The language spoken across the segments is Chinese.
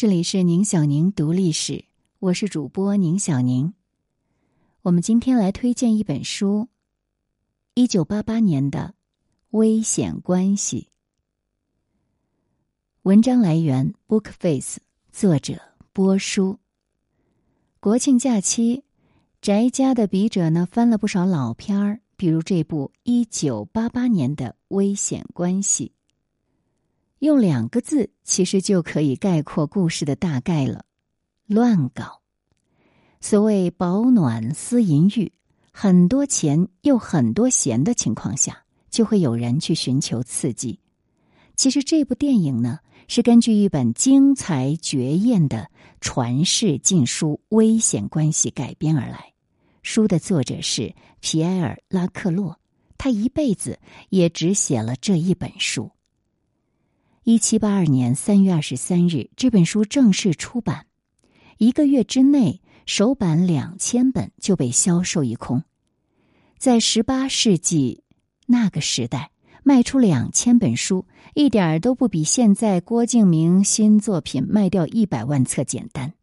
这里是宁小宁读历史，我是主播宁小宁。我们今天来推荐一本书，一九八八年的《危险关系》。文章来源：Bookface，作者：波叔。国庆假期，宅家的笔者呢翻了不少老片儿，比如这部一九八八年的《危险关系》。用两个字，其实就可以概括故事的大概了：乱搞。所谓保暖思淫欲，很多钱又很多闲的情况下，就会有人去寻求刺激。其实这部电影呢，是根据一本精彩绝艳的传世禁书《危险关系》改编而来。书的作者是皮埃尔·拉克洛，他一辈子也只写了这一本书。一七八二年三月二十三日，这本书正式出版，一个月之内，首版两千本就被销售一空。在十八世纪那个时代，卖出两千本书，一点儿都不比现在郭敬明新作品卖掉一百万册简单。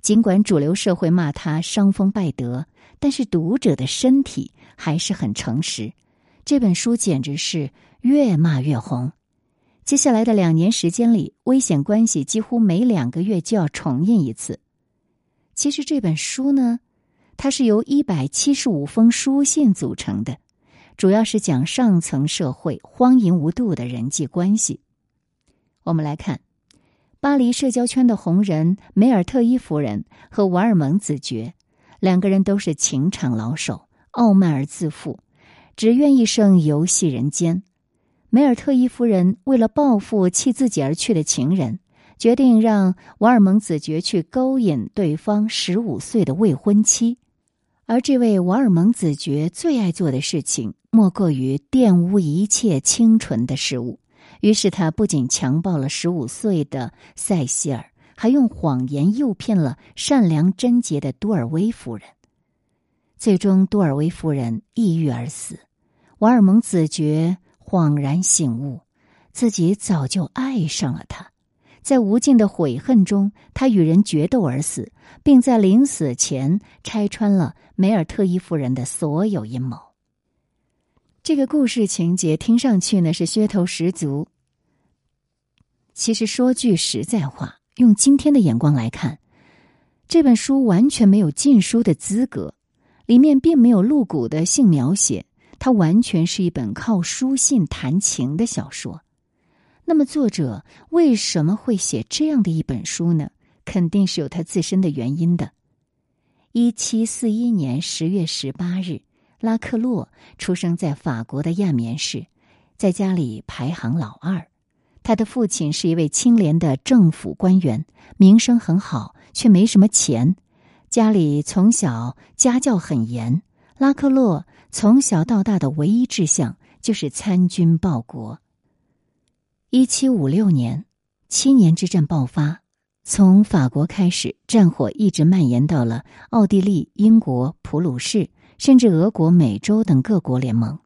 尽管主流社会骂他伤风败德，但是读者的身体还是很诚实。这本书简直是越骂越红。接下来的两年时间里，危险关系几乎每两个月就要重印一次。其实这本书呢，它是由一百七十五封书信组成的，主要是讲上层社会荒淫无度的人际关系。我们来看，巴黎社交圈的红人梅尔特伊夫人和瓦尔蒙子爵，两个人都是情场老手，傲慢而自负，只愿一生游戏人间。梅尔特伊夫人为了报复弃自己而去的情人，决定让瓦尔蒙子爵去勾引对方十五岁的未婚妻。而这位瓦尔蒙子爵最爱做的事情，莫过于玷污一切清纯的事物。于是他不仅强暴了十五岁的塞西尔，还用谎言诱骗了善良贞洁的多尔威夫人。最终，多尔威夫人抑郁而死。瓦尔蒙子爵。恍然醒悟，自己早就爱上了他。在无尽的悔恨中，他与人决斗而死，并在临死前拆穿了梅尔特伊夫人的所有阴谋。这个故事情节听上去呢是噱头十足。其实说句实在话，用今天的眼光来看，这本书完全没有禁书的资格，里面并没有露骨的性描写。它完全是一本靠书信谈情的小说。那么，作者为什么会写这样的一本书呢？肯定是有他自身的原因的。一七四一年十月十八日，拉克洛出生在法国的亚眠市，在家里排行老二。他的父亲是一位清廉的政府官员，名声很好，却没什么钱。家里从小家教很严，拉克洛。从小到大的唯一志向就是参军报国。一七五六年，七年之战爆发，从法国开始，战火一直蔓延到了奥地利、英国、普鲁士，甚至俄国、美洲等各国联盟。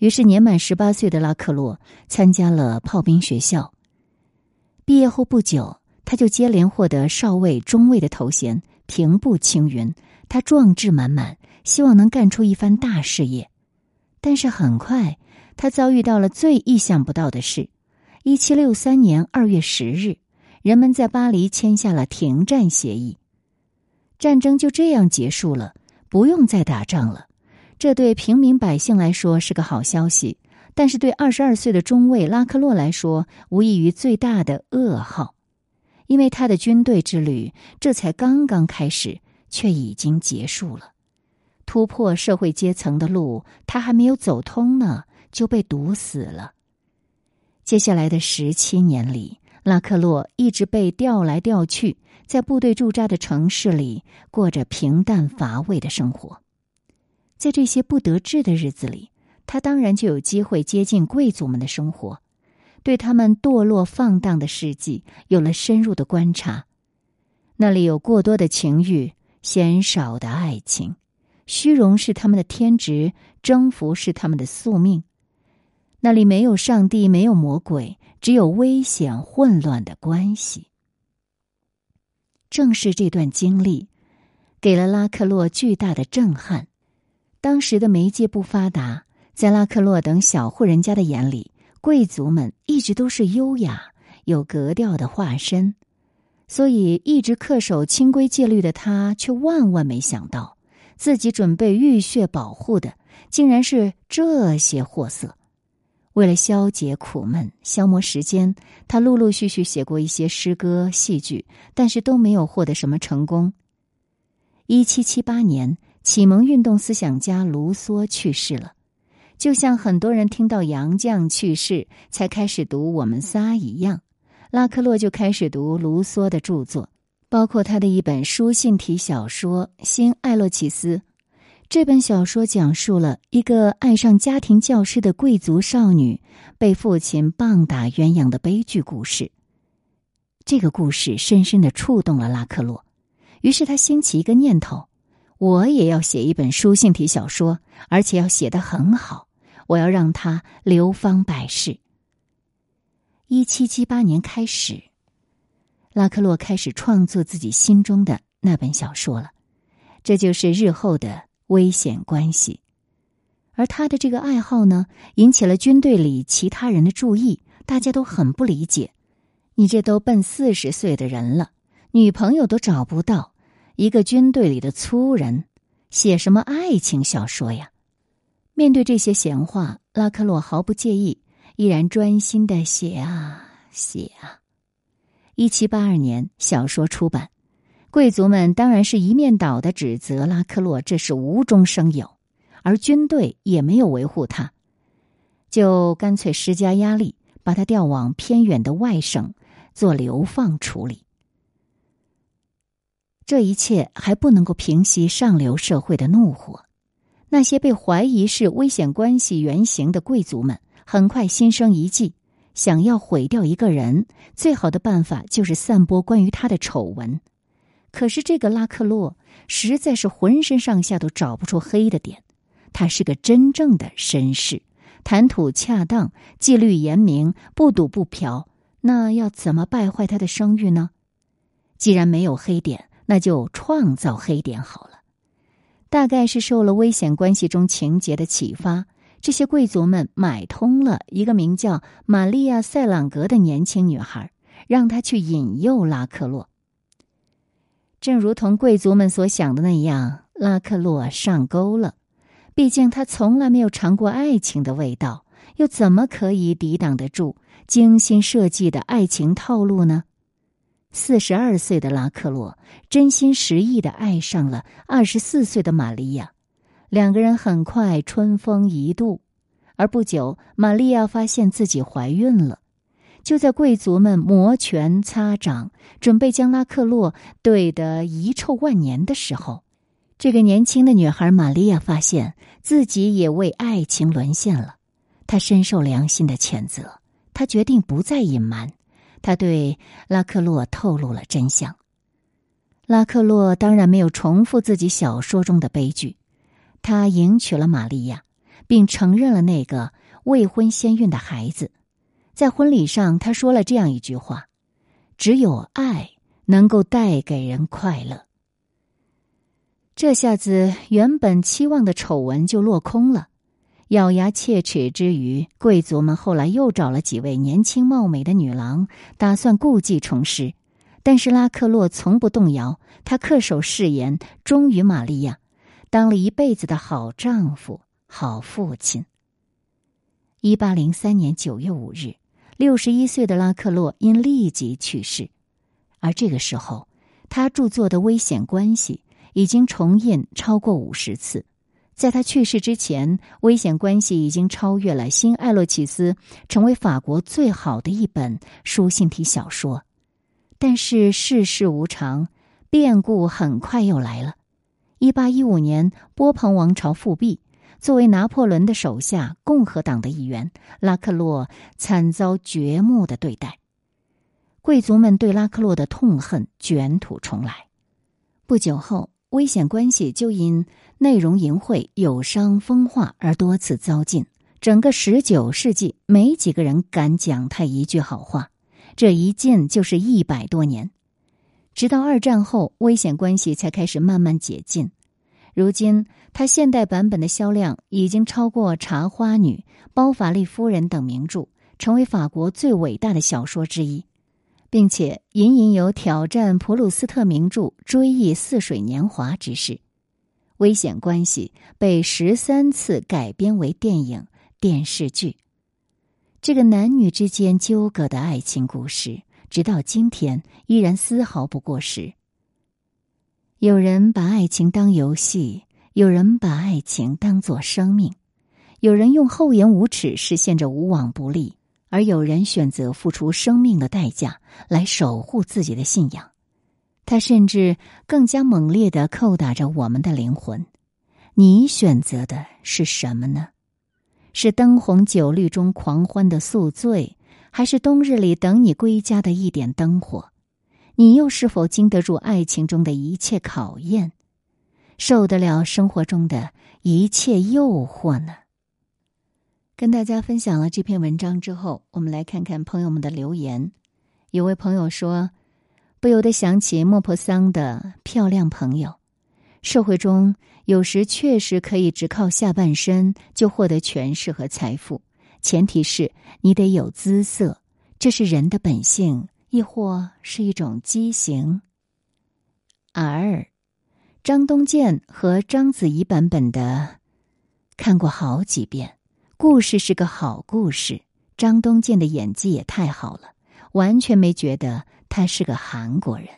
于是，年满十八岁的拉克洛参加了炮兵学校。毕业后不久，他就接连获得少尉、中尉的头衔，平步青云。他壮志满满。希望能干出一番大事业，但是很快他遭遇到了最意想不到的事。一七六三年二月十日，人们在巴黎签下了停战协议，战争就这样结束了，不用再打仗了。这对平民百姓来说是个好消息，但是对二十二岁的中尉拉克洛来说，无异于最大的噩耗，因为他的军队之旅这才刚刚开始，却已经结束了。突破社会阶层的路，他还没有走通呢，就被堵死了。接下来的十七年里，拉克洛一直被调来调去，在部队驻扎的城市里过着平淡乏味的生活。在这些不得志的日子里，他当然就有机会接近贵族们的生活，对他们堕落放荡的事迹有了深入的观察。那里有过多的情欲，鲜少的爱情。虚荣是他们的天职，征服是他们的宿命。那里没有上帝，没有魔鬼，只有危险混乱的关系。正是这段经历，给了拉克洛巨大的震撼。当时的媒介不发达，在拉克洛等小户人家的眼里，贵族们一直都是优雅、有格调的化身。所以，一直恪守清规戒律的他，却万万没想到，自己准备浴血保护的，竟然是这些货色。为了消解苦闷、消磨时间，他陆陆续续写过一些诗歌、戏剧，但是都没有获得什么成功。一七七八年，启蒙运动思想家卢梭去世了，就像很多人听到杨绛去世才开始读《我们仨》一样。拉克洛就开始读卢梭的著作，包括他的一本书信体小说《新艾洛奇斯》。这本小说讲述了一个爱上家庭教师的贵族少女被父亲棒打鸳鸯的悲剧故事。这个故事深深的触动了拉克洛，于是他兴起一个念头：我也要写一本书信体小说，而且要写得很好，我要让它流芳百世。一七七八年开始，拉克洛开始创作自己心中的那本小说了，这就是日后的《危险关系》。而他的这个爱好呢，引起了军队里其他人的注意，大家都很不理解：你这都奔四十岁的人了，女朋友都找不到，一个军队里的粗人，写什么爱情小说呀？面对这些闲话，拉克洛毫不介意。依然专心的写啊写啊。一七八二年，小说出版，贵族们当然是一面倒的指责拉克洛这是无中生有，而军队也没有维护他，就干脆施加压力，把他调往偏远的外省做流放处理。这一切还不能够平息上流社会的怒火，那些被怀疑是危险关系原型的贵族们。很快心生一计，想要毁掉一个人，最好的办法就是散播关于他的丑闻。可是这个拉克洛实在是浑身上下都找不出黑的点。他是个真正的绅士，谈吐恰当，纪律严明，不赌不嫖。那要怎么败坏他的声誉呢？既然没有黑点，那就创造黑点好了。大概是受了危险关系中情节的启发。这些贵族们买通了一个名叫玛利亚·塞朗格的年轻女孩，让她去引诱拉克洛。正如同贵族们所想的那样，拉克洛上钩了。毕竟他从来没有尝过爱情的味道，又怎么可以抵挡得住精心设计的爱情套路呢？四十二岁的拉克洛真心实意的爱上了二十四岁的玛利亚。两个人很快春风一度，而不久，玛利亚发现自己怀孕了。就在贵族们摩拳擦掌，准备将拉克洛怼得遗臭万年的时候，这个年轻的女孩玛利亚发现自己也为爱情沦陷了。她深受良心的谴责，她决定不再隐瞒，她对拉克洛透露了真相。拉克洛当然没有重复自己小说中的悲剧。他迎娶了玛利亚，并承认了那个未婚先孕的孩子。在婚礼上，他说了这样一句话：“只有爱能够带给人快乐。”这下子，原本期望的丑闻就落空了。咬牙切齿之余，贵族们后来又找了几位年轻貌美的女郎，打算故技重施。但是拉克洛从不动摇，他恪守誓言，忠于玛利亚。当了一辈子的好丈夫、好父亲。一八零三年九月五日，六十一岁的拉克洛因痢疾去世，而这个时候，他著作的《危险关系》已经重印超过五十次。在他去世之前，《危险关系》已经超越了《新艾洛奇斯》，成为法国最好的一本书信体小说。但是世事无常，变故很快又来了。一八一五年，波旁王朝复辟。作为拿破仑的手下，共和党的一员，拉克洛惨遭掘墓的对待。贵族们对拉克洛的痛恨卷土重来。不久后，危险关系就因内容淫秽、有伤风化而多次遭禁。整个十九世纪，没几个人敢讲他一句好话。这一禁就是一百多年。直到二战后，危险关系才开始慢慢解禁。如今，他现代版本的销量已经超过《茶花女》《包法利夫人》等名著，成为法国最伟大的小说之一，并且隐隐有挑战普鲁斯特名著《追忆似水年华》之势。危险关系被十三次改编为电影、电视剧。这个男女之间纠葛的爱情故事，直到今天依然丝毫不过时。有人把爱情当游戏，有人把爱情当作生命，有人用厚颜无耻实现着无往不利，而有人选择付出生命的代价来守护自己的信仰。他甚至更加猛烈的叩打着我们的灵魂。你选择的是什么呢？是灯红酒绿中狂欢的宿醉，还是冬日里等你归家的一点灯火？你又是否经得住爱情中的一切考验，受得了生活中的一切诱惑呢？跟大家分享了这篇文章之后，我们来看看朋友们的留言。有位朋友说：“不由得想起莫泊桑的漂亮朋友。”社会中有时确实可以只靠下半身就获得权势和财富，前提是你得有姿色，这是人的本性，亦或是一种畸形。而张东健和章子怡版本的看过好几遍，故事是个好故事。张东健的演技也太好了，完全没觉得他是个韩国人。